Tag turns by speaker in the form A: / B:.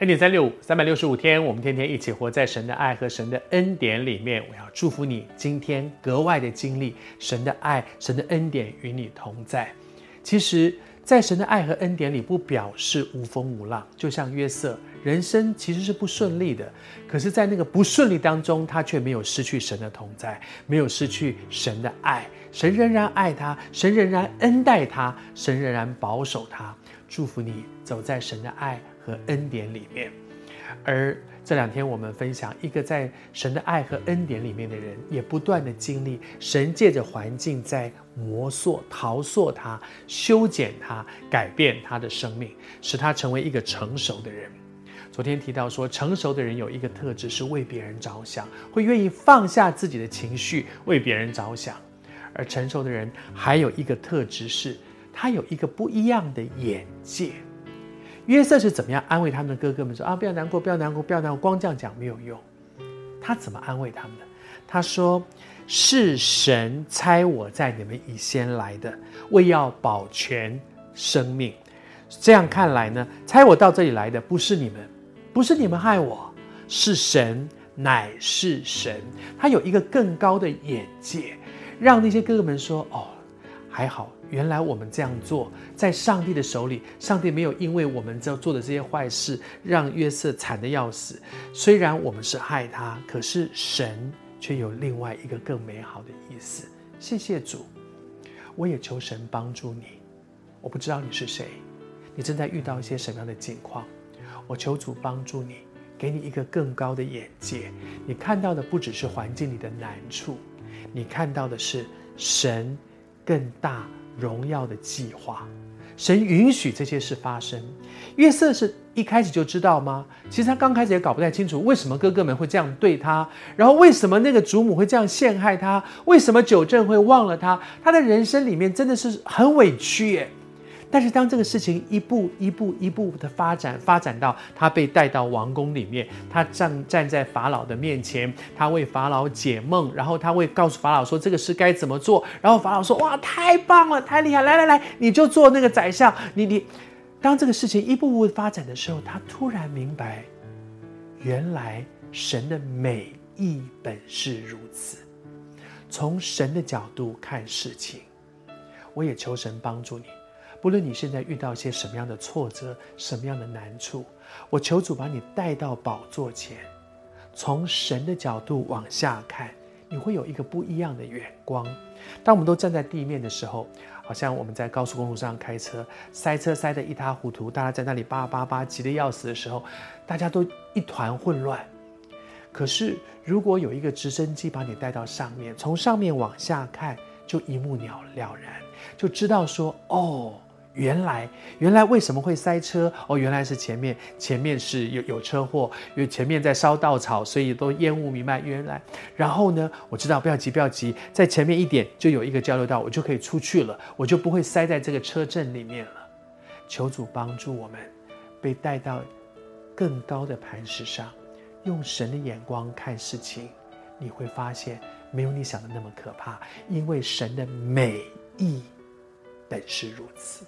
A: 恩典三六五，三百六十五天，我们天天一起活在神的爱和神的恩典里面。我要祝福你，今天格外的经历神的爱、神的恩典与你同在。其实，在神的爱和恩典里，不表示无风无浪。就像约瑟，人生其实是不顺利的，可是，在那个不顺利当中，他却没有失去神的同在，没有失去神的爱。神仍然爱他，神仍然恩待他，神仍然保守他。祝福你走在神的爱和恩典里面，而这两天我们分享一个在神的爱和恩典里面的人，也不断的经历神借着环境在磨塑、陶塑他、修剪他、改变他的生命，使他成为一个成熟的人。昨天提到说，成熟的人有一个特质是为别人着想，会愿意放下自己的情绪为别人着想；而成熟的人还有一个特质是，他有一个不一样的眼界。约瑟是怎么样安慰他们的哥哥们说啊，不要难过，不要难过，不要难过，光这样讲没有用。他怎么安慰他们的？他说：“是神差我在你们以先来的，为要保全生命。这样看来呢，差我到这里来的不是你们，不是你们害我，是神，乃是神。他有一个更高的眼界，让那些哥哥们说：哦，还好。”原来我们这样做，在上帝的手里，上帝没有因为我们这做的这些坏事，让约瑟惨得要死。虽然我们是害他，可是神却有另外一个更美好的意思。谢谢主，我也求神帮助你。我不知道你是谁，你正在遇到一些什么样的境况，我求主帮助你，给你一个更高的眼界。你看到的不只是环境里的难处，你看到的是神更大。荣耀的计划，神允许这些事发生。约瑟是一开始就知道吗？其实他刚开始也搞不太清楚，为什么哥哥们会这样对他，然后为什么那个祖母会这样陷害他，为什么久正会忘了他？他的人生里面真的是很委屈耶。但是当这个事情一步一步一步的发展，发展到他被带到王宫里面，他站站在法老的面前，他为法老解梦，然后他会告诉法老说这个事该怎么做，然后法老说哇，太棒了，太厉害，来来来，你就做那个宰相。你你，当这个事情一步步发展的时候，他突然明白，原来神的美意本是如此。从神的角度看事情，我也求神帮助你。无论你现在遇到一些什么样的挫折，什么样的难处，我求主把你带到宝座前，从神的角度往下看，你会有一个不一样的眼光。当我们都站在地面的时候，好像我们在高速公路上开车，塞车塞得一塌糊涂，大家在那里叭叭叭急得要死的时候，大家都一团混乱。可是如果有一个直升机把你带到上面，从上面往下看，就一目了了然，就知道说哦。原来，原来为什么会塞车？哦，原来是前面前面是有有车祸，因为前面在烧稻草，所以都烟雾弥漫。原来，然后呢，我知道不要急，不要急，在前面一点就有一个交流道，我就可以出去了，我就不会塞在这个车阵里面了。求主帮助我们，被带到更高的磐石上，用神的眼光看事情，你会发现没有你想的那么可怕，因为神的美意本是如此。